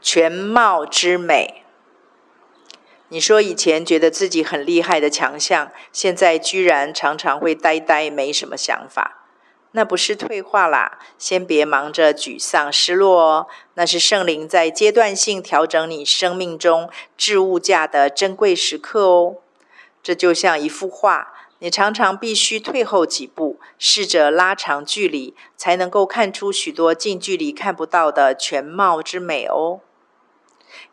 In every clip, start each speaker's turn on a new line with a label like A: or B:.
A: 全貌之美。你说以前觉得自己很厉害的强项，现在居然常常会呆呆，没什么想法。那不是退化啦，先别忙着沮丧失落哦。那是圣灵在阶段性调整你生命中置物架的珍贵时刻哦。这就像一幅画，你常常必须退后几步，试着拉长距离，才能够看出许多近距离看不到的全貌之美哦。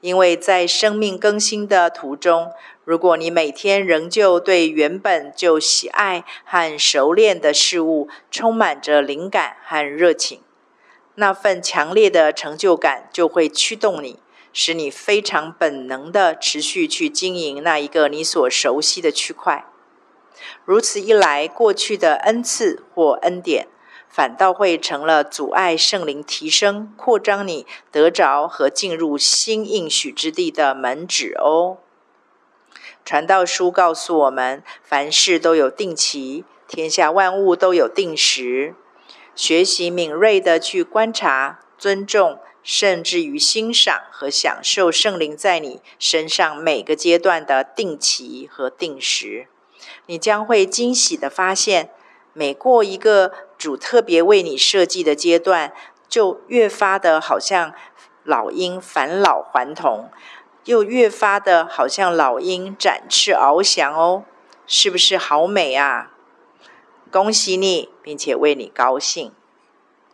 A: 因为在生命更新的途中，如果你每天仍旧对原本就喜爱和熟练的事物充满着灵感和热情，那份强烈的成就感就会驱动你，使你非常本能的持续去经营那一个你所熟悉的区块。如此一来，过去的恩赐或恩典，反倒会成了阻碍圣灵提升、扩张你得着和进入新应许之地的门旨哦。传道书告诉我们，凡事都有定期，天下万物都有定时。学习敏锐的去观察、尊重，甚至于欣赏和享受圣灵在你身上每个阶段的定期和定时，你将会惊喜的发现，每过一个主特别为你设计的阶段，就越发的好像老鹰返老还童。又越发的好像老鹰展翅翱翔哦，是不是好美啊？恭喜你，并且为你高兴。